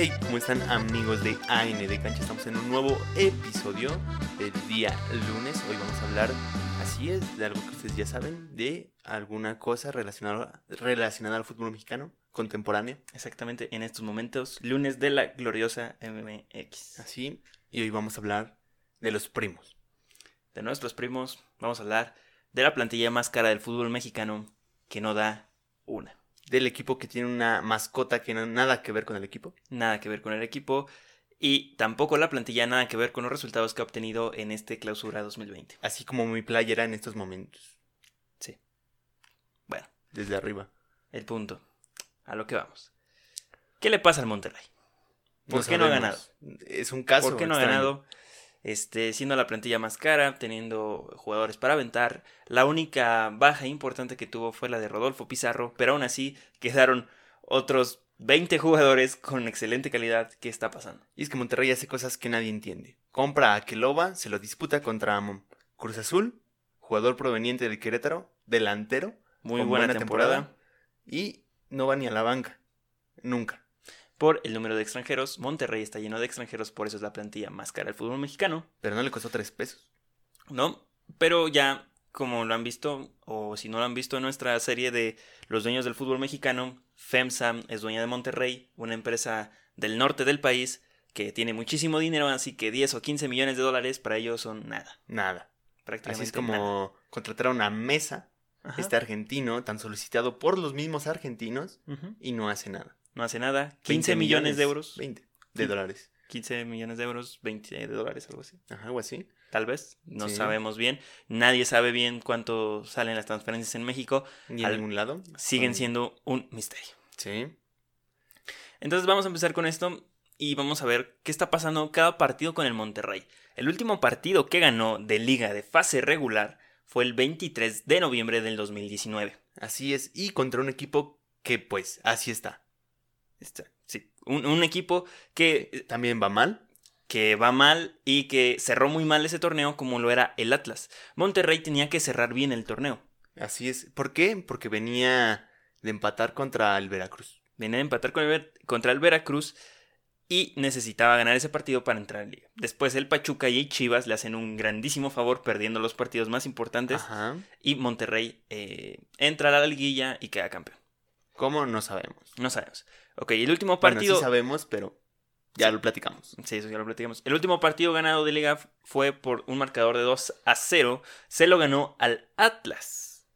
Hey, ¿cómo están amigos de AN de Cancha? Estamos en un nuevo episodio del día lunes. Hoy vamos a hablar, así es, de algo que ustedes ya saben, de alguna cosa relacionada, relacionada al fútbol mexicano contemporáneo. Exactamente, en estos momentos, lunes de la gloriosa MX. Así, y hoy vamos a hablar de los primos. De nuestros primos, vamos a hablar de la plantilla más cara del fútbol mexicano que no da una. Del equipo que tiene una mascota que no nada que ver con el equipo. Nada que ver con el equipo. Y tampoco la plantilla nada que ver con los resultados que ha obtenido en este clausura 2020. Así como mi playera en estos momentos. Sí. Bueno, Desde arriba. el punto. A lo que vamos. ¿Qué le pasa al Monterrey? ¿Por No qué no ha sabemos. Es un caso. ¿Por qué no ha ganado? Este, siendo la plantilla más cara, teniendo jugadores para aventar. La única baja importante que tuvo fue la de Rodolfo Pizarro, pero aún así quedaron otros 20 jugadores con excelente calidad. ¿Qué está pasando? Y es que Monterrey hace cosas que nadie entiende. Compra a Keloba, se lo disputa contra Amon. Cruz Azul, jugador proveniente de Querétaro, delantero. Muy buena, temporada. Y no va ni a la banca. Nunca. Por el número de extranjeros, Monterrey está lleno de extranjeros, por eso es la plantilla más cara del fútbol mexicano, Pero no le costó tres pesos. ¿no? Pero ya, como lo han visto, o si no lo han visto en nuestra serie de los dueños del fútbol mexicano, FEMSA es dueña de Monterrey, una empresa del norte del país que tiene muchísimo dinero, así que 10 o 15 millones de dólares para ellos son nada, Nada. prácticamente Así es como nada. contratar a una mesa, Ajá. este argentino, tan solicitado por los mismos argentinos, y no hace nada. No hace nada, 15 20 millones de euros, 20 de dólares. 15 millones de euros, 20 de dólares, algo así. Ajá, algo así. Tal vez, no Sí. sabemos bien. Nadie sabe bien cuánto salen las transferencias en México. Ni en Al- ningún lado. Siguen Son- siendo un misterio. Sí. Entonces vamos a empezar con esto y vamos a ver qué está pasando cada partido con el Monterrey. El último partido que ganó de liga de fase regular fue el 23 de noviembre del 2019. Así es. Y contra un equipo que, pues, así está. Está- sí, un, un equipo que, También va mal. que va mal y que cerró muy mal ese torneo como lo era el Atlas. Monterrey tenía que cerrar bien el torneo. Así es. ¿Por qué? Porque venía de empatar contra el Veracruz. Venía de empatar con el Ver- contra el Veracruz y necesitaba ganar ese partido para entrar en liga. Después el Pachuca y Chivas le hacen un grandísimo favor perdiendo los partidos más importantes Ajá. y Monterrey eh, entra a la liguilla y queda campeón. ¿Cómo? No sabemos. No sabemos. Ok, el último Bueno, partido... sí sabemos, pero ya lo platicamos. Sí, eso ya lo platicamos. El último partido ganado de liga fue por un marcador de 2 a 0. Se lo ganó al Atlas.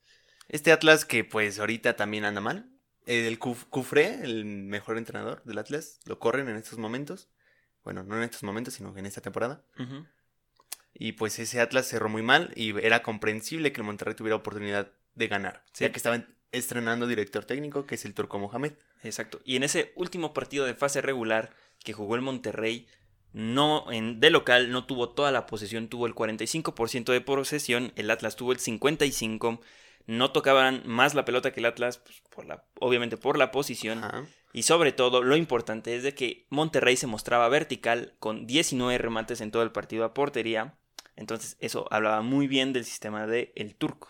Este Atlas que, pues, ahorita también anda mal. El Cuf- Cufré, el mejor entrenador del Atlas, lo corren en estos momentos. Bueno, no en estos momentos, sino en esta temporada. Y pues ese Atlas cerró muy mal y era comprensible que el Monterrey tuviera oportunidad de ganar. Sí. Ya que estaban estrenando director técnico, que es el Turco Mohamed. Exacto. Y en ese último partido de fase regular que jugó el Monterrey, no en, de local no tuvo toda la posesión, tuvo el 45% de posesión, el Atlas tuvo el 55%, no tocaban más la pelota que el Atlas, pues, por la, obviamente por la posición, Ajá. y sobre todo lo importante es de que Monterrey se mostraba vertical con 19 remates en todo el partido a portería, entonces eso hablaba muy bien del sistema de el turco.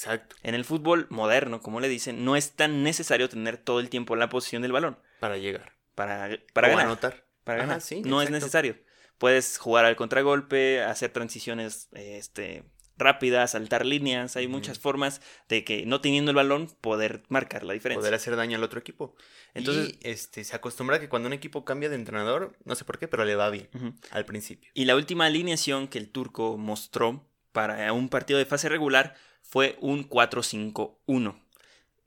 Exacto. En el fútbol moderno, como le dicen, no es tan necesario tener todo el tiempo la posición del balón Para llegar. para, para O ganar. anotar. Para Ajá, ganar. sí, no es necesario. Puedes jugar al contragolpe, hacer transiciones este, rápidas, saltar líneas. Hay muchas formas de que no teniendo el balón poder marcar la diferencia. Poder hacer daño al otro equipo. Entonces, y este, se acostumbra que cuando un equipo cambia de entrenador, no sé por qué, pero le va bien al principio. y la última alineación que el turco mostró para un partido de fase regular fue un 4-5-1.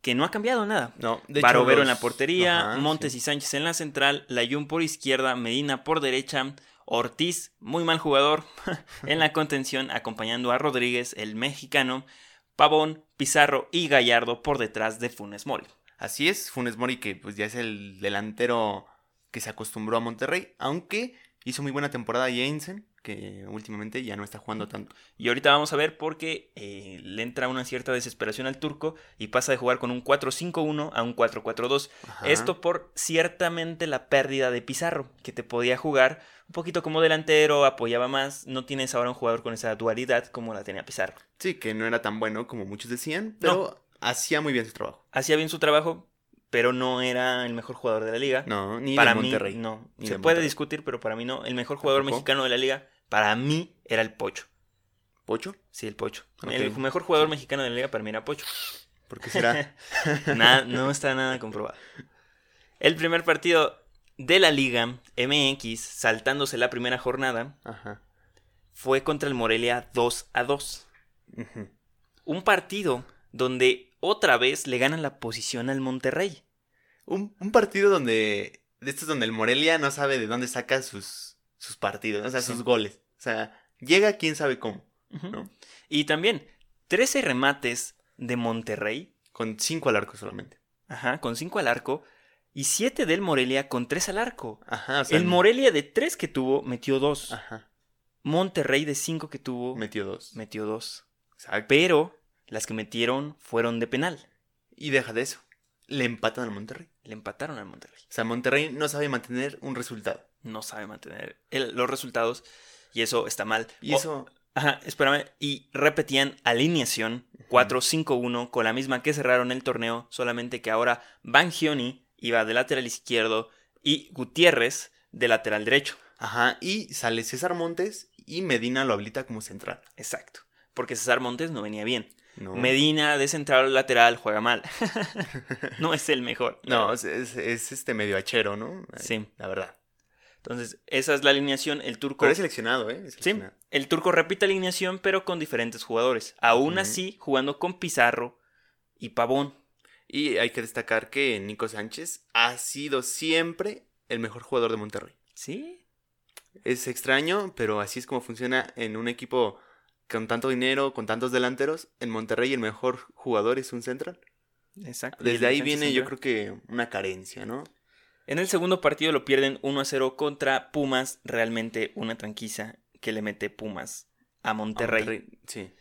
Que no ha cambiado nada. No, de Barovero en la portería, Ajá, Montes sí. y Sánchez en la central, Layún por izquierda, Medina por derecha, Ortiz, muy mal jugador, en la contención, acompañando a Rodríguez, el mexicano, Pavón, Pizarro y Gallardo por detrás de Funes Mori. Así es, Funes Mori, que pues ya es el delantero que se acostumbró a Monterrey, aunque hizo muy buena temporada Jensen, que últimamente ya no está jugando tanto. Y ahorita vamos a ver por qué eh, le entra una cierta desesperación al turco y pasa de jugar con un 4-5-1 a un 4-4-2. Ajá. Esto por ciertamente la pérdida de Pizarro, que te podía jugar un poquito como delantero, apoyaba más. No tienes ahora un jugador con esa dualidad como la tenía Pizarro. Sí, que no era tan bueno como muchos decían, pero hacía muy bien su trabajo. Hacía bien su trabajo, pero no era el mejor jugador de la liga. No, ni para de mí, Monterrey. no. Ni Se de puede Monterrey. discutir, pero para mí no. El mejor jugador ¿Tampoco? mexicano de la liga, para mí, era el Pocho. ¿Pocho? Sí, el Pocho. El mejor jugador mexicano de la liga para mí era Pocho. ¿Por qué será? Nada, no está nada comprobado. El primer partido de la Liga MX, saltándose la primera jornada, Ajá. fue contra el Morelia 2 a 2. Ujú. Un partido donde otra vez le ganan la posición al Monterrey. un, un partido donde. De estos donde el Morelia no sabe de dónde saca sus, sus partidos, o sea, Sí. sus goles. O sea, llega quién sabe cómo, Ujú. ¿no? Y también 13 remates de Monterrey, Con cinco al arco solamente. ajá, con 5 al arco, y 7 del Morelia con 3 al arco. Ajá, o sea. El Morelia de 3 que tuvo, metió 2. Ajá. Monterrey de 5 que tuvo, Metió dos. metió 2. Exacto. Pero las que metieron fueron de penal. Y deja de eso. Le empatan al Monterrey. Le empataron al Monterrey. O sea, Monterrey no sabe mantener un resultado. No sabe mantener el- los resultados y eso está mal. Y eso. Ajá, espérame. Y repetían alineación 4-5-1 con la misma que cerraron el torneo, solamente que ahora Bangioni iba de lateral izquierdo y Gutiérrez de lateral derecho. Ajá. Y sale César Montes y Medina lo habilita como central. Exacto. Porque César Montes no venía bien. No. Medina de central lateral juega mal. no es el mejor. No, es, es- es este medio hachero, ¿no? Sí. La verdad. Entonces, esa es la alineación. El turco. Pero es seleccionado, ¿eh? Es Sí, el turco repite alineación, pero con diferentes jugadores. Aún así, jugando con Pizarro y Pavón. Y hay que destacar que Nico Sánchez ha sido siempre el mejor jugador de Monterrey. Sí. Es extraño, pero así es como funciona en un equipo con tanto dinero, con tantos delanteros. En Monterrey el mejor jugador es un central. Exacto. Desde ahí viene yo creo que una carencia, ¿no? En el segundo partido lo pierden 1 a 0 contra Pumas. Realmente una tranquiza que le mete Pumas a Monterrey. Sí.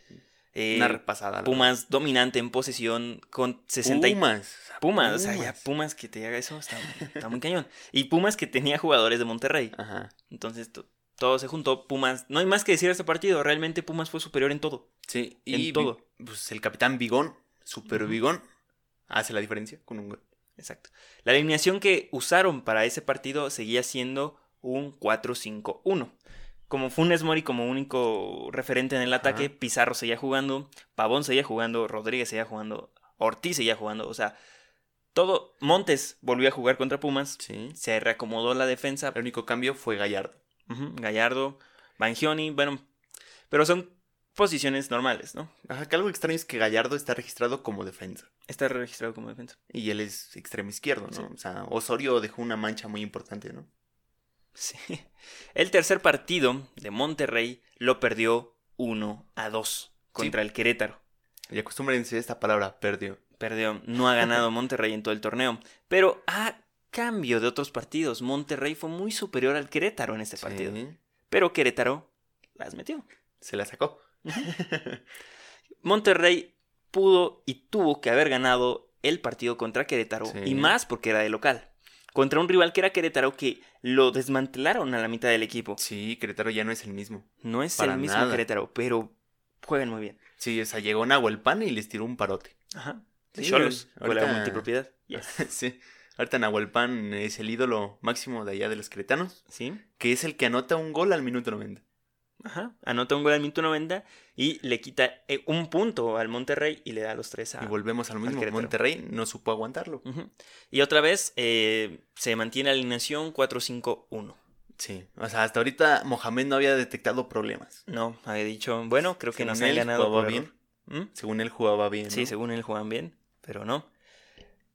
Eh, una repasada. Pumas dominante en posesión con verdad. 60 y- Pumas. Pumas, o sea, ya Pumas. Que te haga eso está, está muy cañón. Y Pumas que tenía jugadores de Monterrey. Ajá. Entonces to- todo se juntó. Pumas, no hay más que decir de este partido. Realmente Pumas fue superior en todo. Sí, En y todo. Pues el capitán Vigón, super. Vigón, hace la diferencia con un gol. Exacto. La alineación que usaron para ese partido seguía siendo un 4-5-1. Como Funes Mori como único referente en el Ajá. ataque, Pizarro seguía jugando, Pavón seguía jugando, Rodríguez seguía jugando, Ortiz seguía jugando, o sea, todo. Montes volvió a jugar contra Pumas, Sí. se reacomodó la defensa, El único cambio fue Gallardo. Gallardo, Bangioni, bueno, pero son posiciones normales, ¿no? Ajá, que algo extraño es que Gallardo está registrado como defensa. Está registrado como defensa. Y él es extremo izquierdo, ¿no? Sí. O sea, Osorio dejó una mancha muy importante, ¿no? Sí. El tercer partido de Monterrey lo perdió 1 a 2 contra el Querétaro. Y acostúmbrense a esta palabra, perdió. Perdió, no ha ganado Monterrey en todo el torneo. Pero a cambio de otros partidos, Monterrey fue muy superior al Querétaro en este partido. Sí, Pero Querétaro las metió. Se la sacó. Monterrey pudo y tuvo que haber ganado el partido contra Querétaro Sí. y más porque era de local. Contra un rival que era Querétaro que lo desmantelaron a la mitad del equipo. Sí, Querétaro ya no es el mismo. No es Para el mismo nada. Querétaro, pero juegan muy bien. Sí, o sea, llegó Nahuelpan y les tiró un parote. Ajá. Sí, Cholos, ahorita- con la multipropiedad. Yes. sí. Ahorita Nahuelpan es el ídolo máximo de allá de los queretanos, Sí. que es el que anota un gol al minuto 90. Ajá. Anota un gol al minuto 90 y le quita eh, un punto al Monterrey y le da los tres a. Y volvemos al mismo. Querétaro. Monterrey no supo aguantarlo. Y otra vez eh, se mantiene la alineación 4-5-1. Sí. O sea, hasta ahorita Mohamed no había detectado problemas. No, había dicho, bueno, creo que Según nos han ganado. jugaba bien. ¿Mm? Según él jugaba bien. Sí, ¿no? según él juegan bien, pero no.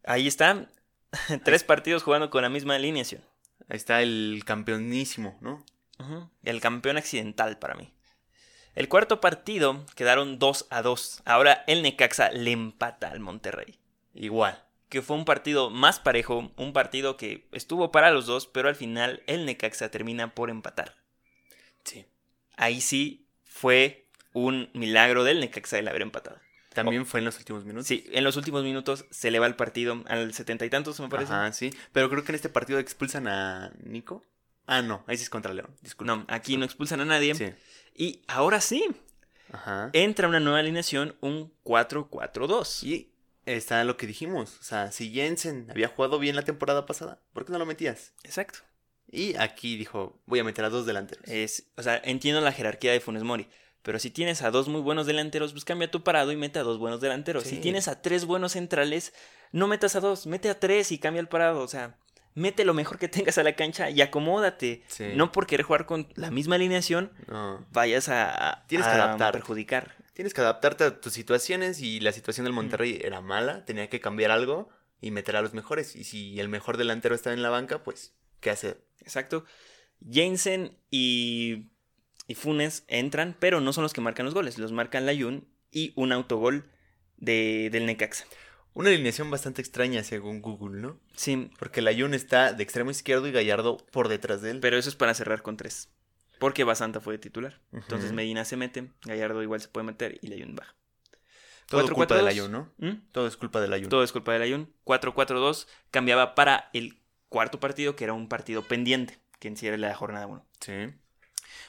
Ahí está. Tres partidos jugando con la misma alineación. Ahí está el campeonísimo, ¿no? El campeón accidental para mí. El cuarto partido quedaron 2 a 2. Ahora el Necaxa le empata al Monterrey. Igual. Que fue un partido más parejo, un partido que estuvo para los dos, pero al final el Necaxa termina por empatar. Sí. Ahí sí fue un milagro del Necaxa el haber empatado. También fue en los últimos minutos. Sí, en los últimos minutos se le va el partido al setenta y tantos, me parece. Ajá, sí. Pero creo que en este partido expulsan a Nico. Ah, no. Ahí sí es contra León. Disculpa. No, aquí no expulsan a nadie. Sí. Y ahora sí, Ajá. entra una nueva alineación, un 4-4-2. Y está lo que dijimos. O sea, si Jensen había jugado bien la temporada pasada, ¿por qué no lo metías? Exacto. Y aquí dijo, voy a meter a dos delanteros. Es, o sea, entiendo la jerarquía de Funes Mori. Pero si tienes a dos muy buenos delanteros, pues cambia tu parado y mete a dos buenos delanteros. Sí. Si tienes a tres buenos centrales, no metas a dos, mete a tres y cambia el parado. O sea, mete lo mejor que tengas a la cancha y acomódate. Sí. No por querer jugar con la misma alineación, No. vayas a, a- Tienes que a adaptarte. perjudicar. Tienes que adaptarte a tus situaciones y la situación del Monterrey era mala, tenía que cambiar algo y meter a los mejores. Y si el mejor delantero está en la banca, pues, ¿qué hacer? Exacto. Jensen y, y Funes entran, pero no son los que marcan los goles. Los marcan Layun y un autogol de, del Necaxa. Una alineación bastante extraña según Google, ¿no? Sí, Porque el Ayun está de extremo izquierdo y Gallardo por detrás de él. pero eso es para cerrar con tres. Porque Basanta fue de titular. Entonces. Medina se mete, Gallardo igual se puede meter y Layun baja. Todo es culpa 4-4-2. del Ayun, ¿no? ¿Mm? Todo es culpa del Ayun. Todo es culpa de Layun. 4-4-2 cambiaba para el cuarto partido, que era un partido pendiente, que en sí era la jornada 1. Sí.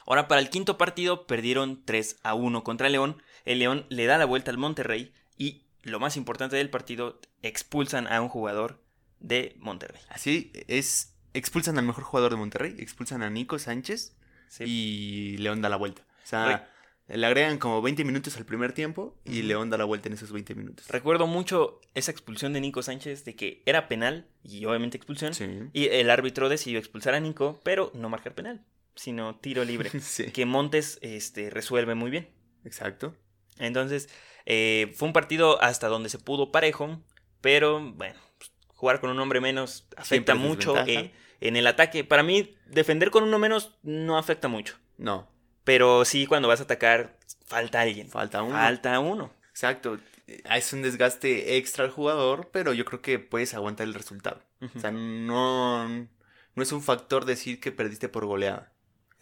Ahora para el quinto partido perdieron 3 a 1 contra León. El León le da la vuelta al Monterrey y lo más importante del partido, expulsan a un jugador de Monterrey. Así es. Expulsan al mejor jugador de Monterrey, expulsan a Nico Sánchez Sí. y León da la vuelta. O sea, le agregan como 20 minutos al primer tiempo y. León da la vuelta en esos 20 minutos. Recuerdo mucho esa expulsión de Nico Sánchez de que era penal y obviamente expulsión. Sí. Y el árbitro decidió expulsar a Nico, pero no marcar penal, sino tiro libre. sí. que Montes este, resuelve muy bien. Exacto. Entonces, eh, fue un partido hasta donde se pudo parejo, pero bueno, pues, jugar con un hombre menos afecta Siempre mucho eh, en el ataque. Para mí, defender con uno menos no afecta mucho, No, pero sí cuando vas a atacar, falta alguien. falta uno. Falta uno. Exacto. Es un desgaste extra al jugador, pero yo creo que puedes aguantar el resultado. O sea, no, no es un factor decir que perdiste por goleada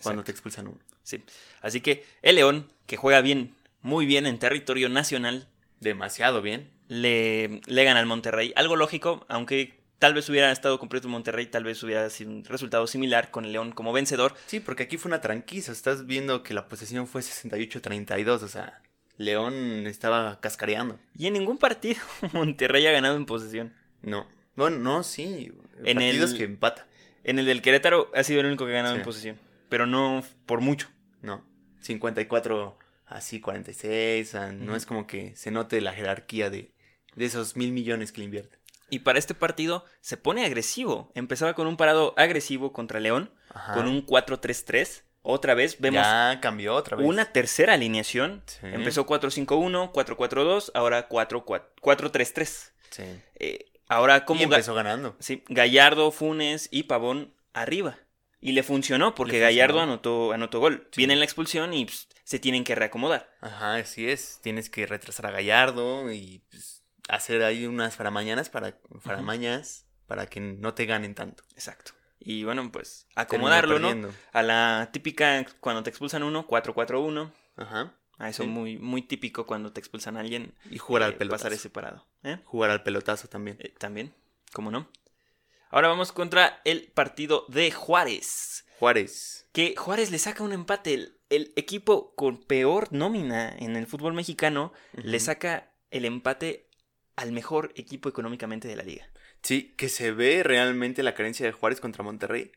cuando te expulsan uno. Sí. Así que el León, que juega bien, muy bien en territorio nacional, Demasiado bien. le, le gana al Monterrey. Algo lógico, aunque tal vez hubiera estado completo el Monterrey, tal vez hubiera sido un resultado similar con el León como vencedor. Sí, porque aquí fue una tranquiza. Estás viendo que la posesión fue 68-32. O sea, León estaba cascareando. Y en ningún partido Monterrey ha ganado en posesión. No. Bueno, no, sí. En Partidos el- que empata. En el del Querétaro ha sido el único que ha ganado Sí. en posesión. Pero no por mucho. No. 54 así, 46. o sea, No es como que se note la jerarquía de, de esos mil millones que le invierten. Y para este partido se pone agresivo. Empezaba con un parado agresivo contra León, Ajá. con un 4-3-3. Otra vez vemos Ya cambió otra vez. una tercera alineación. Sí. Empezó 4-5-1, 4-4-2, ahora 4-3-3. Sí. Eh, ahora Y como Ga- empezó ganando. sí, Gallardo, Funes y Pavón arriba. Y le funcionó porque Le Gallardo anotó, anotó gol. Sí. Viene la expulsión y pues, se tienen que reacomodar. Ajá, así es. Tienes que retrasar a Gallardo y pues, hacer ahí unas faramañanas para, faramañas para que no te ganen tanto. Exacto. Y bueno, pues acomodarlo, ¿no? A la típica cuando te expulsan uno, 4-4-1. Ajá. A eso Sí. muy, muy típico cuando te expulsan a alguien. Y jugar al eh, pelotazo. Pasar ese parado. ¿eh? Jugar al pelotazo también. Eh, También, ¿cómo no? Ahora vamos contra el partido de Juárez. Juárez. Que Juárez le saca un empate. El, el equipo con peor nómina en el fútbol mexicano le saca el empate al mejor equipo económicamente de la liga. Sí, que se ve realmente la carencia de Juárez contra Monterrey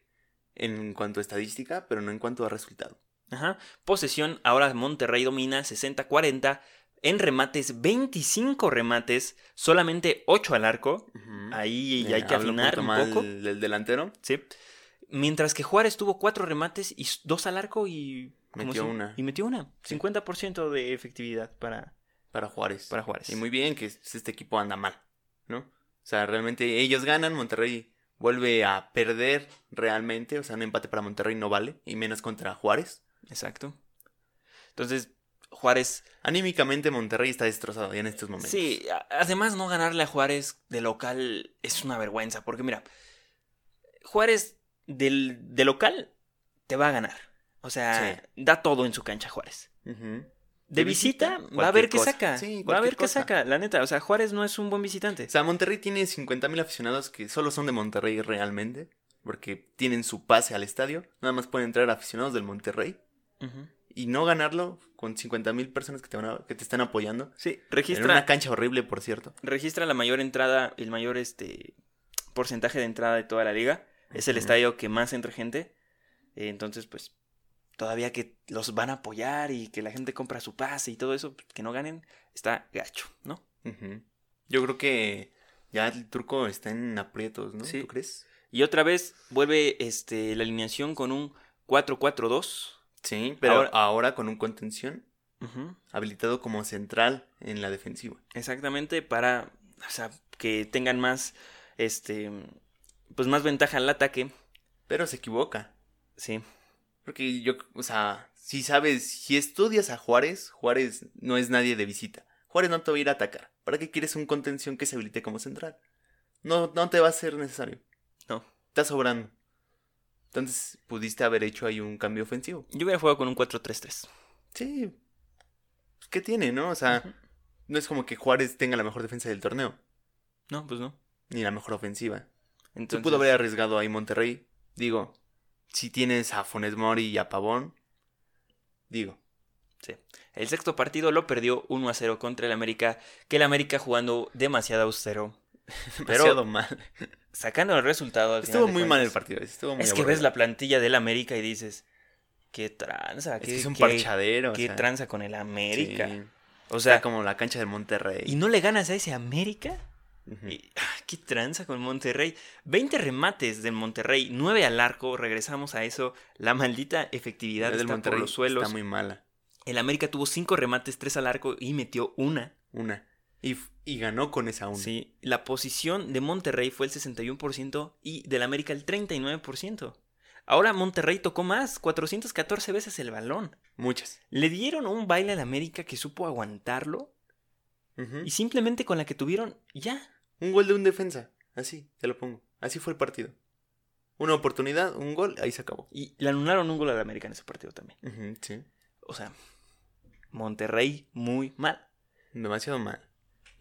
en cuanto a estadística, pero no en cuanto a resultado. Ajá. Posesión, ahora Monterrey domina 60-40. En remates, 25 remates, solamente 8 al arco. Ahí Eh, hay que afinar un poco. del delantero. Sí. Mientras que Juárez tuvo 4 remates y 2 al arco y... ¿cómo Metió una. Y metió una. Sí. 50% de efectividad para, Para Juárez. para Juárez. Y muy bien que este equipo anda mal, ¿no? O sea, realmente ellos ganan, Monterrey vuelve a perder realmente, o sea, un empate para Monterrey no vale, y menos contra Juárez. Exacto. Entonces, Juárez... Anímicamente Monterrey está destrozado ya en estos momentos. Sí, además no ganarle a Juárez de local es una vergüenza, porque mira, Juárez del, de local te va a ganar. O sea, Sí. da todo en su cancha Juárez. De, De visita, visita, va a ver qué saca. Sí, va a ver qué saca, la neta. O sea, Juárez no es un buen visitante. O sea, Monterrey tiene 50 mil aficionados que solo son de Monterrey realmente, porque tienen su pase al estadio. Nada más pueden entrar aficionados del Monterrey Ujú. Y no ganarlo con 50 mil personas que te, van a- que te están apoyando. Sí, En registra, una cancha horrible, por cierto. registra la mayor entrada, el mayor este porcentaje de entrada de toda la liga. Es el estadio que más entra gente. Eh, entonces, pues, todavía que los van a apoyar y que la gente compra su pase y todo eso, que no ganen, está gacho, ¿no? Yo creo que ya el turco está en aprietos, ¿no? Sí. ¿Tú crees? Y otra vez vuelve este, la alineación con un 4-4-2. Sí, pero Ahora- ahora, con un contención habilitado como central en la defensiva. Exactamente, para o sea, que tengan más, este, pues más ventaja al ataque. Pero se equivoca. Sí, Porque yo, o sea, si sabes, si estudias a Juárez, Juárez no es nadie de visita. Juárez no te va a ir a atacar. ¿Para qué quieres un contención que se habilite como central? No, no te va a ser necesario. no. Está sobrando. Entonces pudiste haber hecho ahí un cambio ofensivo. Yo hubiera jugado con un 4-3-3. Sí. Pues, ¿Qué tiene, no? O sea, no es como que Juárez tenga la mejor defensa del torneo, No, pues no. ni la mejor ofensiva. Entonces, Se pudo haber arriesgado ahí Monterrey. Digo, si tienes a Fones Mori y a Pavón, digo, El sexto partido lo perdió 1 a 0 contra el América, que el América jugando demasiado austero, demasiado mal. sacando el resultado. al Estuvo final muy mal el partido. Estuvo muy Es que ves la plantilla del América y dices, qué tranza, Es qué, que es un qué- parchadero. o qué sea, tranza con el América. sí. O sea, como la cancha del Monterrey. ¿y no le ganas a ese América? Y, ah, ¿Qué tranza con Monterrey? 20 remates del Monterrey, 9 al arco, regresamos a eso. La maldita efectividad del Monterrey por los suelos. está muy mala. El América tuvo 5 remates, 3 al arco y metió una. Una. Y, y ganó con esa una. Sí, la posición de Monterrey fue el 61% y del América el 39%. Ahora Monterrey tocó más, 414 veces el balón. Muchas. Le dieron un baile al América que supo aguantarlo y simplemente con la que tuvieron, ya. Un gol de un defensa. Así, te lo pongo. Así fue el partido. Una oportunidad, un gol, ahí se acabó. Y le anularon un gol al América en ese partido también. Sí. O sea, Monterrey muy mal. Demasiado mal.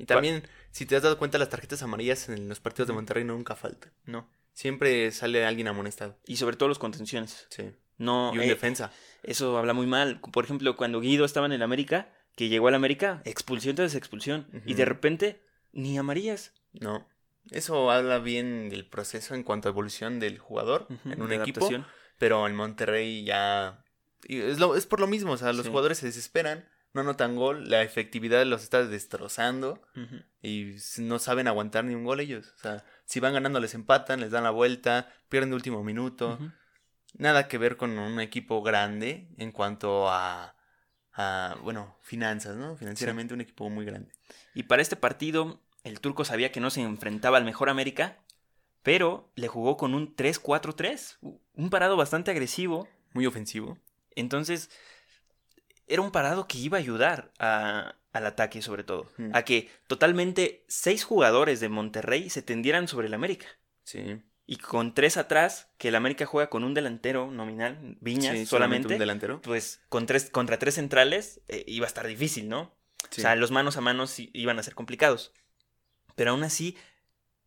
Y también, si te has dado cuenta, las tarjetas amarillas en los partidos de. Monterrey nunca faltan. No. Siempre sale alguien amonestado. Y sobre todo los contenciones. Sí. No, Y un eh, defensa. eso habla muy mal. Por ejemplo, cuando Guido estaba en el América, que llegó al América, expulsión tras expulsión. Y de repente, ni amarillas. No. Eso habla bien del proceso en cuanto a evolución del jugador en un equipo. adaptación. Pero en Monterrey ya. y es, lo- es por lo mismo. O sea, los Sí. jugadores se desesperan, no anotan gol, la efectividad los está destrozando. Y no saben aguantar ni un gol ellos. O sea, si van ganando les empatan, les dan la vuelta, pierden de último minuto. Nada que ver con un equipo grande en cuanto a, a bueno, finanzas, ¿no? Financieramente un equipo muy grande. Y para este partido, el turco sabía que no se enfrentaba al mejor América, pero le jugó con un 3-4-3. Un parado bastante agresivo. Muy ofensivo. Entonces, era un parado que iba a ayudar a- al ataque, sobre todo. Mm. A que totalmente seis jugadores de Monterrey se tendieran sobre el América. Sí. Y con tres atrás, que el América juega con un delantero nominal, Viñas, Sí, solamente. un delantero. Pues con tres, contra tres centrales eh, iba a estar difícil, ¿no? Sí. O sea, los manos a manos iban a ser complicados. Pero aún así,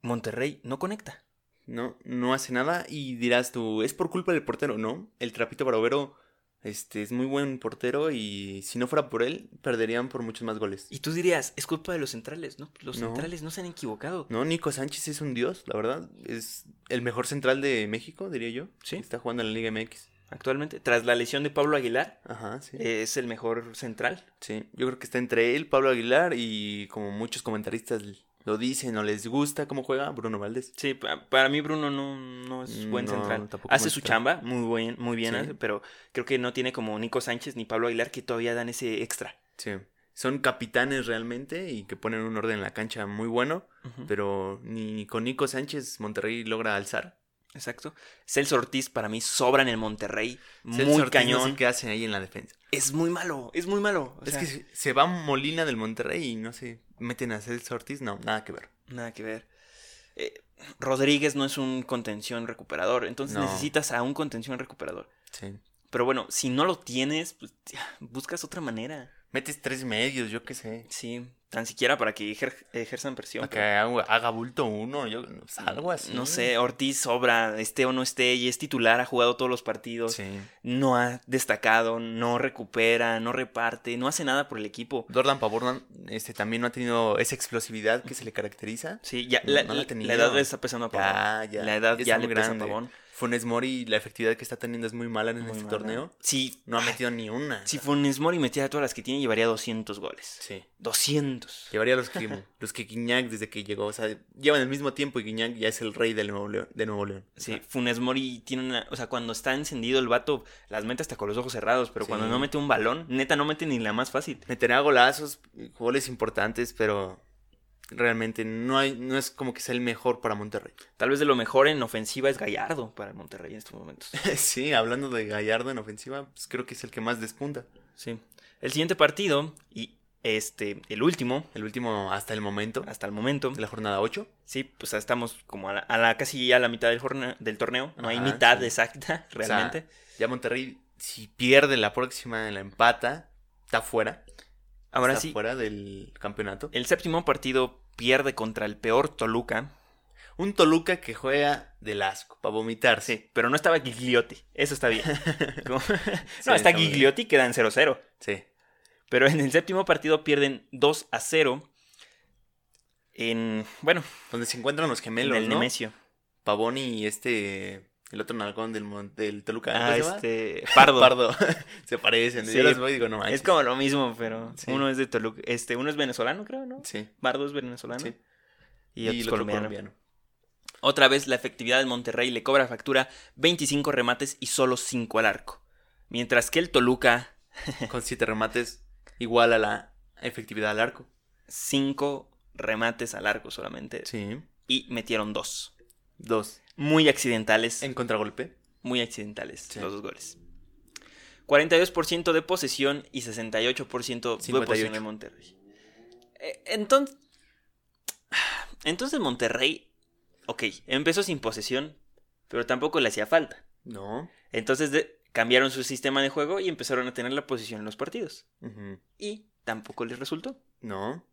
Monterrey no conecta. No, no hace nada y dirás tú, es por culpa del portero, ¿no? El Trapito Barovero este, es muy buen portero y si no fuera por él, perderían por muchos más goles. Y tú dirías, es culpa de los centrales, ¿no? Los No. centrales no se han equivocado. No, Nico Sánchez es un dios, la verdad. Es el mejor central de México, diría yo. Sí. Está jugando en la Liga MX. Actualmente, tras la lesión de Pablo Aguilar, Ajá, sí. es el mejor central. Sí, yo creo que está entre él, Pablo Aguilar y como muchos comentaristas lo dicen o les gusta cómo juega, Bruno Valdés. Sí, pa- para mí Bruno no, no es buen No, central. Hace su chamba, muy bien, muy bien, Sí. hace, pero creo que no tiene como Nico Sánchez ni Pablo Aguilar que todavía dan ese extra. Sí. Son capitanes realmente y que ponen un orden en la cancha muy bueno, pero ni con Nico Sánchez Monterrey logra alzar. Exacto. Celso Ortiz para mí sobra en el Monterrey. Celso muy Ortiz cañón. No sé qué hacen ahí en la defensa. Es muy malo, es muy malo. o es sea, que se- se va Molina del Monterrey y no sé, meten a Celso Ortiz, no, nada que ver. Nada que ver. Eh, Rodríguez no es un contención recuperador, entonces No. necesitas a un contención recuperador. Sí. Pero bueno, si no lo tienes, pues buscas otra manera. Metes tres medios, yo qué sé. Sí, tan siquiera para que ejer- ejerzan presión. Para que haga, bulto uno, yo, pues, algo así. No sé, Ortiz sobra, esté o no esté, y es titular, ha jugado todos los partidos, Sí. no ha destacado, no recupera, no reparte, no hace nada por el equipo. Jordan Pavón no- este, también no ha tenido esa explosividad que se le caracteriza. Sí, ya, No, la, no la ha la tenido. edad le está pesando a Pavón. Ya, ya. La edad ya muy le pesa a grande. Pavón. Funes Mori, la efectividad que está teniendo es muy mala en Muy este mala. torneo. Sí, No ha metido ni una. si Funes Mori metiera todas las que tiene, llevaría 200 goles. Sí. 200. Llevaría los que, los que Guiñac desde que llegó. O sea, llevan el mismo tiempo y Guiñac ya es el rey del Nuevo León, de Nuevo León. Sí, Funes Mori tiene una. O sea, cuando está encendido el vato, las mete hasta con los ojos cerrados. Pero cuando no mete un balón, neta, no mete ni la más fácil. Meterá golazos, goles importantes, pero realmente no, hay, no es como que sea el mejor para Monterrey. Tal vez de lo mejor en ofensiva es Gallardo para el Monterrey en estos momentos. sí, hablando de Gallardo en ofensiva, pues creo que es el que más despunta. Sí. El siguiente partido, y este, el último, El último hasta el momento hasta el momento. de la jornada 8. Sí, pues estamos como a la, a la- casi a la mitad del, del torneo. No hay mitad sí. exacta, O sea, realmente. ya Monterrey, si pierde la próxima en la empata, está fuera. Ahora está sí, fuera del campeonato. el séptimo partido pierde contra el peor Toluca. Un Toluca que juega del asco, para vomitarse. Sí, pero no estaba Gigliotti. Eso está bien. No, está está bien. Gigliotti, quedan 0-0. Sí. Pero en el séptimo partido pierden 2 a 0. En, bueno, Donde se encuentran los en gemelos, el ¿no? Nemesio. Pavón y este. El otro nalgón del, mon- del Toluca. ¿cómo Ah, este. Pardo. Pardo. se parecen. Sí. Yo los veo y digo, no manches. Es como lo mismo, pero Sí. uno es de Toluca. Este, uno es venezolano, creo, ¿no? Sí. Pardo es venezolano. Sí. Y, otro el otro colombiano. colombiano. Otra vez la efectividad del Monterrey le cobra factura 25 remates y solo 5 al arco. Mientras que el Toluca, Con siete remates, igual a la efectividad al arco. 5 remates al arco solamente. Sí. Y metieron 2. Dos. Muy accidentales. En contragolpe. Muy accidentales Sí. los dos goles. 42% de posesión y 68% de 58. posesión de Monterrey. Eh, Entonces, entonces Monterrey, ok, empezó sin posesión, pero tampoco le hacía falta. No. Entonces de- cambiaron su sistema de juego y empezaron a tener la posición en los partidos. Y tampoco les resultó. No.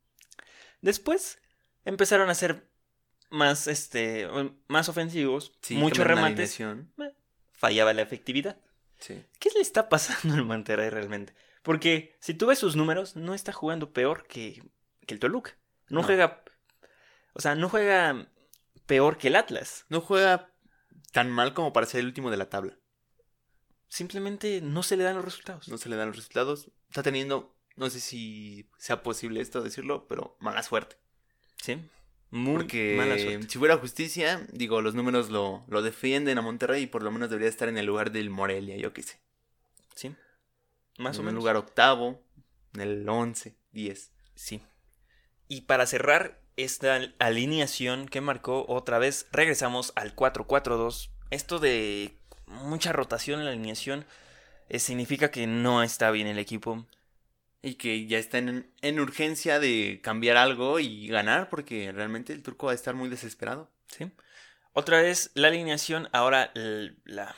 Después empezaron a ser más, este, más ofensivos, Sí, muchos remates, fallaba la efectividad. Sí. ¿Qué le está pasando al Monterrey realmente? Porque si tú ves sus números, no está jugando peor que, que el Toluca. No, No. juega. O sea, no juega peor que el Atlas. No juega tan mal como para ser el último de la tabla. Simplemente no se le dan los resultados. No se le dan los resultados. Está teniendo, no sé si sea posible esto decirlo, pero mala suerte. Sí. Muy Porque mala suerte. si fuera justicia, digo, los números lo, lo defienden a Monterrey y por lo menos debería estar en el lugar del Morelia, yo qué sé. Sí. Más o en menos. un lugar octavo, en el 11, 10. Sí. Y para cerrar esta alineación que marcó otra vez, regresamos al 4-4-2. Esto de mucha rotación en la alineación eh, significa que no está bien el equipo. Y que ya está en, en urgencia de cambiar algo y ganar, porque realmente el turco va a estar muy desesperado. ¿sí? Otra vez la alineación, ahora la,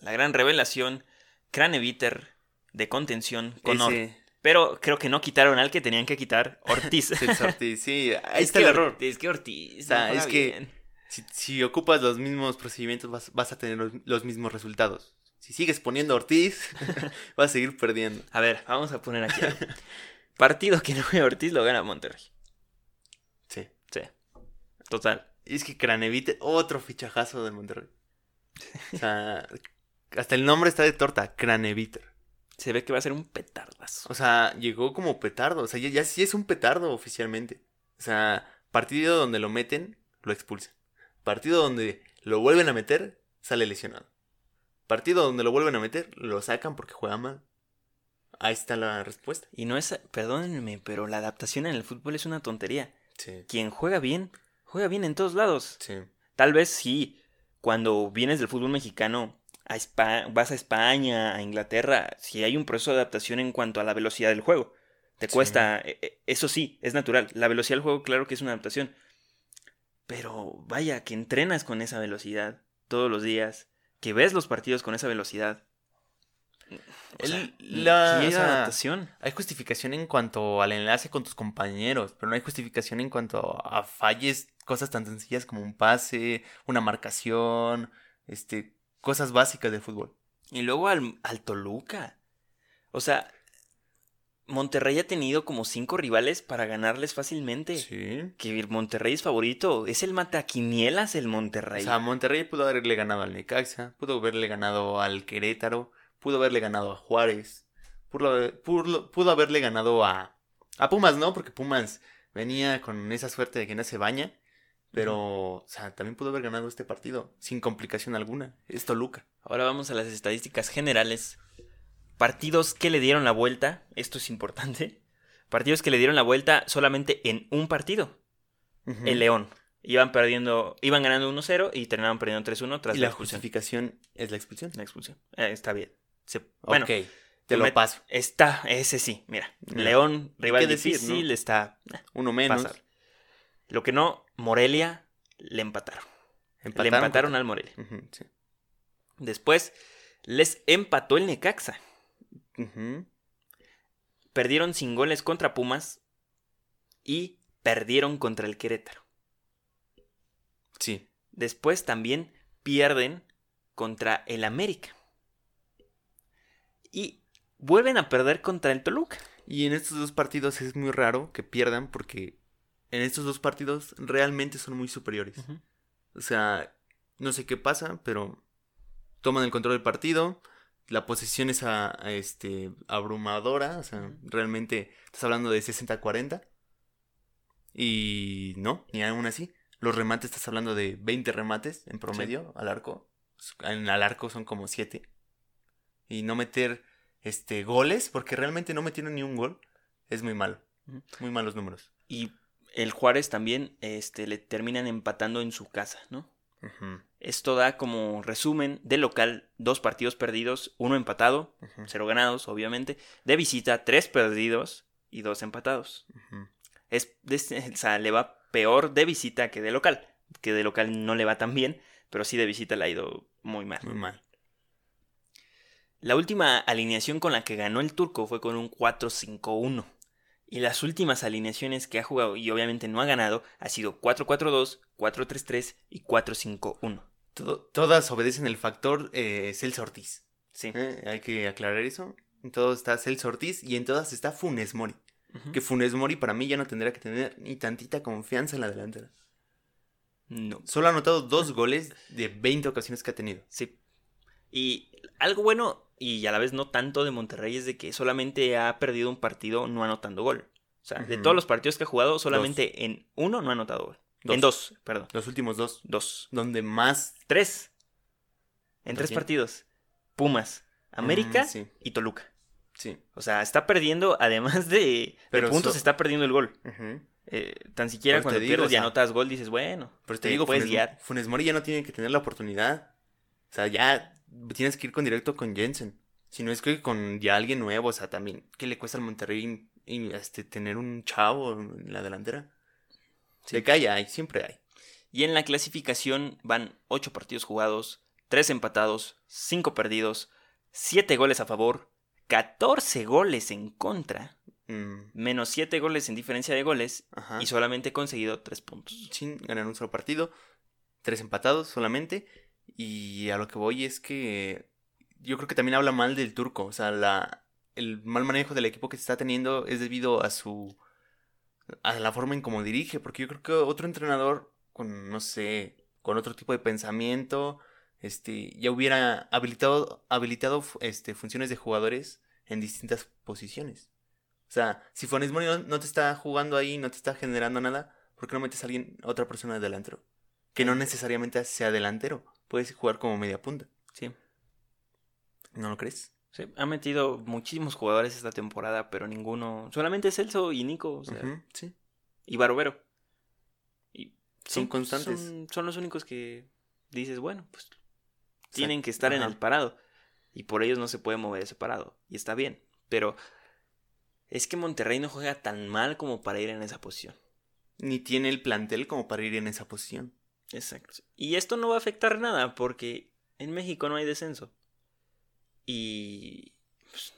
la gran revelación, Craneviter de contención con Ese- Pero creo que no quitaron al que tenían que quitar, Ortiz. Ortiz, sí, ahí es está que el error. Es que Ortiz. Sea, no es que-. Si, si ocupas los mismos procedimientos, vas, vas a tener los, los mismos resultados. Si sigues poniendo a Ortiz, vas a seguir perdiendo. A ver, vamos a poner aquí. algo. Partido que no juega Ortiz lo gana Monterrey. Sí. Sí. Total. Y es que Cranevite, otro fichajazo del Monterrey. O sea, hasta el nombre está de torta, Craneviter. Se ve que va a ser un petardazo. O sea, llegó como petardo. O sea, ya, ya sí es un petardo oficialmente. O sea, partido donde lo meten, lo expulsan. Partido donde lo vuelven a meter, sale lesionado. Partido donde lo vuelven a meter, lo sacan porque juega mal. Ahí está la respuesta. Y no es, perdónenme, pero la adaptación en el fútbol es una tontería. Sí. Quien juega bien, juega bien en todos lados. Sí. Tal vez sí, cuando vienes del fútbol mexicano, a Espa- vas a España, a Inglaterra, si hay un proceso de adaptación en cuanto a la velocidad del juego. Te Sí. cuesta, e- e- eso sí, es natural. La velocidad del juego, claro que es una adaptación. Pero vaya, que entrenas con esa velocidad todos los días, que ves los partidos con esa velocidad. O sea, El- la- ¿qué o sea, adaptación? Hay justificación en cuanto al enlace con tus compañeros, pero no hay justificación en cuanto a falles, cosas tan sencillas como un pase, una marcación, este, cosas básicas del fútbol. Y luego al, al Toluca. O sea, Monterrey ha tenido como cinco rivales para ganarles fácilmente. Sí. Que Monterrey es favorito. Es el mataquinielas el O Monterrey. sea, Monterrey pudo haberle ganado al Necaxa, pudo haberle ganado al Querétaro, pudo haberle ganado a Juárez, pudo, haber- pudo- pudo haberle ganado a, a Pumas, ¿no? Porque Pumas venía con esa suerte de que no se baña, pero, o sea, también pudo haber ganado este partido sin complicación alguna. Es Toluca. Ahora vamos a las estadísticas generales. Partidos que le dieron la vuelta. Esto es importante. Partidos que le dieron la vuelta solamente en un partido. Ujú. El León. Iban perdiendo, iban ganando 1-0 y terminaban perdiendo 3-1 tras y la la expulsión. justificación es la expulsión. La expulsión. Eh, está bien. Se- bueno, ok, te lo paso. está, ese sí. Mira, Mira, León, rival decir, difícil, ¿no? está eh, Uno menos. Lo que no, Morelia le empataron. le empataron al Morelia. Sí. Después les empató el Necaxa. Perdieron sin goles contra Pumas y perdieron contra el Querétaro. Sí. Después también pierden contra el América. Y vuelven a perder contra el Toluca. Y en estos dos partidos es muy raro que pierdan porque en estos dos partidos realmente son muy superiores. O sea, no sé qué pasa, pero toman el control del partido. La posesión es a, a, este, abrumadora. O sea, realmente estás hablando de 60-40. Y no, ni aún así. Los remates estás hablando de 20 remates en promedio al arco. En al arco son como 7. Y no meter este goles, porque realmente no metieron ni un gol, es muy malo. Muy malos números. Y el Juárez también este, le terminan empatando en su casa, ¿no? Ujú, Esto da como resumen de local dos partidos perdidos, uno empatado, cero ganados, obviamente. De visita, tres perdidos y dos empatados. ujú. Es, de- o sea, le va peor de visita que de local. Que de local no le va tan bien, pero sí de visita le ha ido muy mal. Muy mal. La última alineación con la que ganó el turco fue con un 4-5-1. Y las últimas alineaciones que ha jugado y obviamente no ha ganado ha sido 4-4-2, 4-3-3 y 4-5-1. Todas obedecen el factor eh, Celso Ortiz. Sí. ¿eh? Hay que aclarar eso. En todo está Celso Ortiz y en todas está Funes Mori. Que Funes Mori para mí ya no tendría que tener ni tantita confianza en la delantera. No. Solo ha anotado dos goles de 20 ocasiones que ha tenido. Sí. Y algo bueno y a la vez no tanto de Monterrey es de que solamente ha perdido un partido no anotando gol. O sea, de todos los partidos que ha jugado, solamente en uno no ha anotado gol. Dos. En dos, perdón. Los últimos dos, Dos. donde más... Tres. En tres quién? partidos. Pumas, América Mm, sí, y Toluca. sí. O sea, está perdiendo, además de, puntos, so- está perdiendo el gol. Eh, tan siquiera cuando te pierdes digo, y anotas gol, dices, bueno, Pero te te digo, puedes Funes, guiar. Funes Mori ya no tiene que tener la oportunidad. O sea, ya tienes que ir con directo con Jensen. Si no es que con ya alguien nuevo, o sea, también, ¿qué le cuesta al Monterrey y, este, tener un chavo en la delantera? Sí. De que hay, hay, siempre hay. Y en la clasificación van 8 partidos jugados, 3 empatados, 5 perdidos, 7 goles a favor, 14 goles en contra, Mm, menos 7 goles en diferencia de goles ajá. y solamente conseguido 3 puntos. Sin ganar un solo partido, tres empatados solamente. Y a lo que voy es que yo creo que también habla mal del turco. O sea, la, el mal manejo del equipo que se está teniendo es debido a su. A la forma en cómo dirige. Porque yo creo que otro entrenador con, no sé, con otro tipo de pensamiento, este, ya hubiera habilitado, habilitado este, funciones de jugadores en distintas posiciones. O sea, si Funes Mori no, no te está jugando ahí, no te está generando nada, ¿por qué no metes a alguien, a otra persona de delantero? Que no necesariamente sea delantero, puedes jugar como media punta. Sí. ¿No lo crees? Sí, ha metido muchísimos jugadores esta temporada, pero ninguno. Solamente Celso y Nico, o sea, sí. y Barovero. Y Son constantes. Son, son los únicos que dices, bueno, pues tienen que estar en el parado. Y por ellos no se puede mover ese parado. Y está bien. Pero es que Monterrey no juega tan mal como para ir en esa posición. Ni tiene el plantel como para ir en esa posición. Exacto. Y esto no va a afectar nada porque en México no hay descenso. Y pues,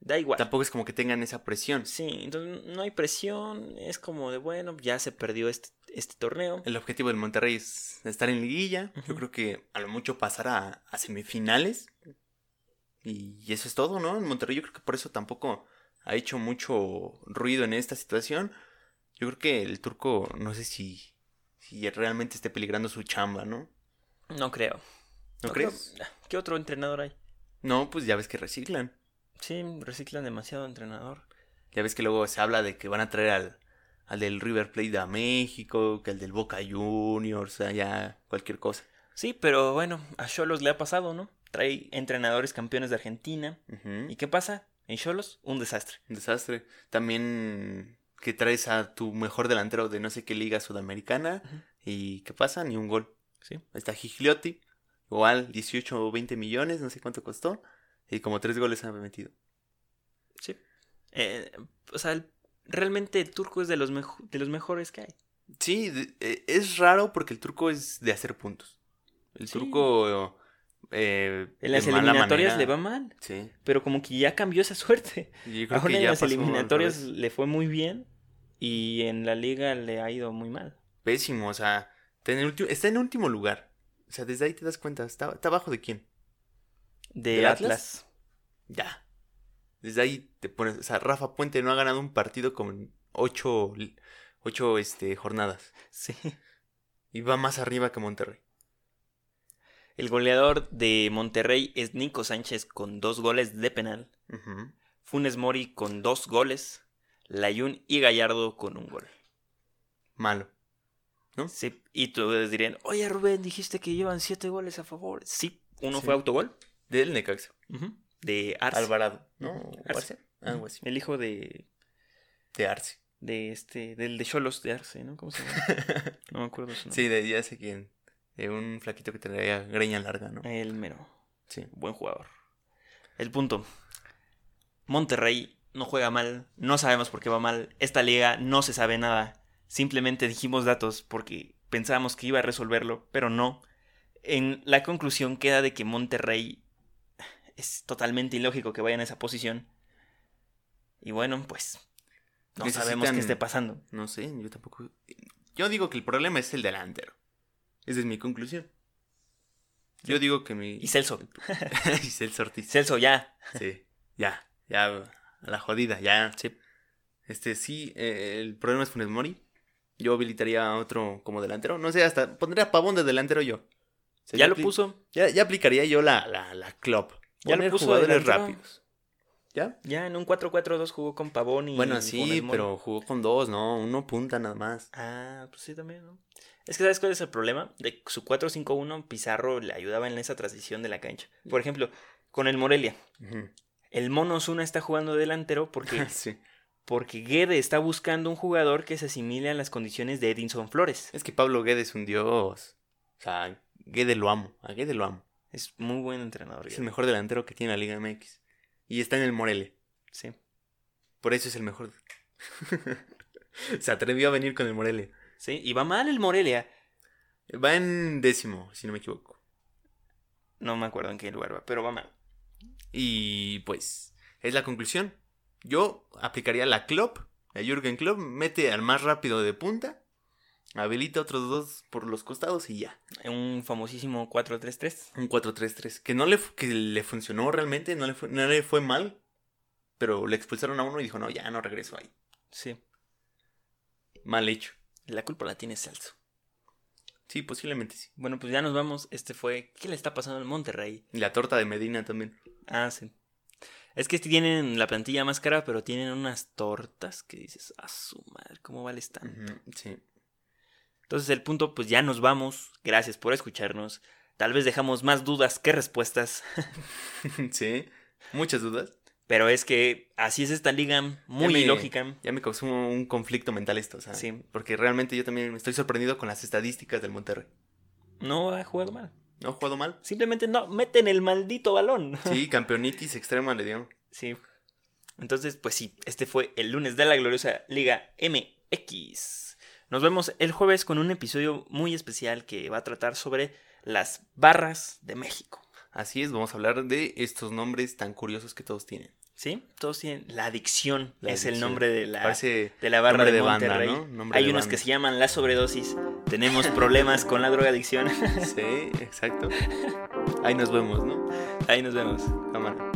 da igual. Tampoco es como que tengan esa presión. Sí, entonces no hay presión, es como de, bueno, ya se perdió este, este torneo. El objetivo del Monterrey es estar en liguilla. Yo creo que a lo mucho pasar a, a semifinales. Y eso es todo, ¿no? En Monterrey yo creo que por eso tampoco ha hecho mucho ruido en esta situación. Yo creo que el turco, no sé si, si realmente esté peligrando su chamba, ¿no? No creo. ¿No, creo- crees? ¿Qué otro entrenador hay? No, pues ya ves que reciclan. Sí, reciclan demasiado entrenador. Ya ves que luego se habla de que van a traer al, al del River Plate a México, que al del Boca Juniors, o sea, ya cualquier cosa. Sí, pero bueno, a Cholos le ha pasado, ¿no? Trae entrenadores campeones de Argentina. ¿Y qué pasa? En Cholos, un desastre. Un desastre. También que traes a tu mejor delantero de no sé qué liga sudamericana y ¿qué pasa? Ni un gol. Sí. Está Gigliotti, igual 18 o 20 millones, no sé cuánto costó, y como tres goles ha metido. Sí. Eh, o sea, el- realmente el turco es de los, mejo- de los mejores que hay. Sí, de- eh, es raro porque el turco es de hacer puntos. El Sí. turco... eh, En las eliminatorias le va mal. Sí. Pero como que ya cambió esa suerte. Yo creo Ahora que en ya las eliminatorias le fue muy bien. Y en la liga le ha ido muy mal. Pésimo, o sea, está en, el último, está en último lugar. O sea, desde ahí te das cuenta, ¿está, está abajo de quién? De ¿Del Atlas? Atlas? Ya. Desde ahí te pones. O sea, Rafa Puente no ha ganado un partido con ocho, ocho este, jornadas. Sí. Y va más arriba que Monterrey. El goleador de Monterrey es Nico Sánchez con dos goles de penal. Funes Mori con dos goles. Layun y Gallardo con un gol. Malo. ¿No? Sí, y todos dirían, oye Rubén, dijiste que llevan siete goles a favor. Sí, uno Sí. fue autogol. Del Necaxa. De Arce. Alvarado. ¿No? Ujú. ¿O Arce. Algo así. El hijo de, De Arce. de este, del de Cholos de Arce, ¿no? ¿Cómo se llama? No me acuerdo su nombre. sí, de ya sé quién. De un flaquito que traía greña larga, ¿no? El mero. Sí. Buen jugador. El punto. Monterrey no juega mal. No sabemos por qué va mal. Esta liga no se sabe nada. Simplemente dijimos datos porque pensábamos que iba a resolverlo, pero no. En la conclusión queda de que Monterrey es totalmente ilógico que vaya en esa posición. Y bueno, pues no sabemos qué esté pasando. No sé, yo tampoco. Yo digo que el problema es el delantero. Esa es mi conclusión. Yo digo que mi. Y Celso. y Celso Ortiz. Celso, ya. Sí, ya, ya, a la jodida, ya. Sí. Este, sí, eh, el problema es Funes Mori. Yo habilitaría a otro como delantero. No sé, hasta pondría a Pavón de delantero yo. Ya lo puso. Ya, ya aplicaría yo la, la, la club. Ya lo puso jugadores delantero. rápidos. ¿Ya? Ya en un 4-4-2 jugó con Pavón y. Bueno, sí, pero jugó con dos, ¿no? Uno punta nada más. Ah, pues sí, también, ¿no? Es que ¿sabes cuál es el problema? De su 4-5-1, Pizarro le ayudaba en esa transición de la cancha. Por ejemplo, con el Morelia. El Mono Osuna está jugando delantero porque, sí. Porque Guede está buscando un jugador que se asimile a las condiciones de Edinson Flores. Es que Pablo Guedes es un dios. O sea, Guede lo amo. A Guede lo amo. Es muy buen entrenador. Es Guede. el mejor delantero que tiene la Liga MX. Y está en el Morelia. Sí. Por eso es el mejor. Se atrevió a venir con el Morelia. Sí, y va mal el Morelia. Va en décimo, si no me equivoco. No me acuerdo en qué lugar va, pero va mal. Y pues, es la conclusión. Yo aplicaría la Klopp, a Jürgen Klopp, mete al más rápido de punta, habilita otros dos por los costados y ya. Un famosísimo 4-3-3. Un 4-3-3. Que no le, que le funcionó realmente, no le, fue, no le fue mal, pero le expulsaron a uno y dijo, no, ya no regreso ahí. Sí. Mal hecho. La culpa la tiene Celso. Sí, posiblemente sí. Bueno, pues ya nos vamos. Este fue. ¿Qué le está pasando al Monterrey? Y la torta de Medina también. Ah, sí. Es que tienen la plantilla más cara, pero tienen unas tortas que dices, a su madre, ¿cómo vale tanto? Sí. Entonces el punto, pues ya nos vamos. Gracias por escucharnos. Tal vez dejamos más dudas que respuestas, sí. Muchas dudas. pero es que así es esta liga, muy me- ilógica. Ya me causó un conflicto mental esto, o sea, Sí. porque realmente yo también estoy sorprendido con las estadísticas del Monterrey. No ha jugado mal. ¿No ha jugado mal? Simplemente no meten el maldito balón. Sí, campeonitis extrema le dieron. Sí. Entonces, pues sí, este fue el lunes de la gloriosa Liga MX. Nos vemos el jueves con un episodio muy especial que va a tratar sobre las barras de México. Así es, vamos a hablar de estos nombres tan curiosos que todos tienen. ¿Sí? Todos tienen. La adicción La es el nombre de la, Parece de la barra de, de banda, Monterrey. ¿no? Hay de unos banda. que se llaman la sobredosis. Tenemos problemas con la drogadicción. Sí, exacto. Ahí nos vemos, ¿no? Ahí nos vemos. Cámara.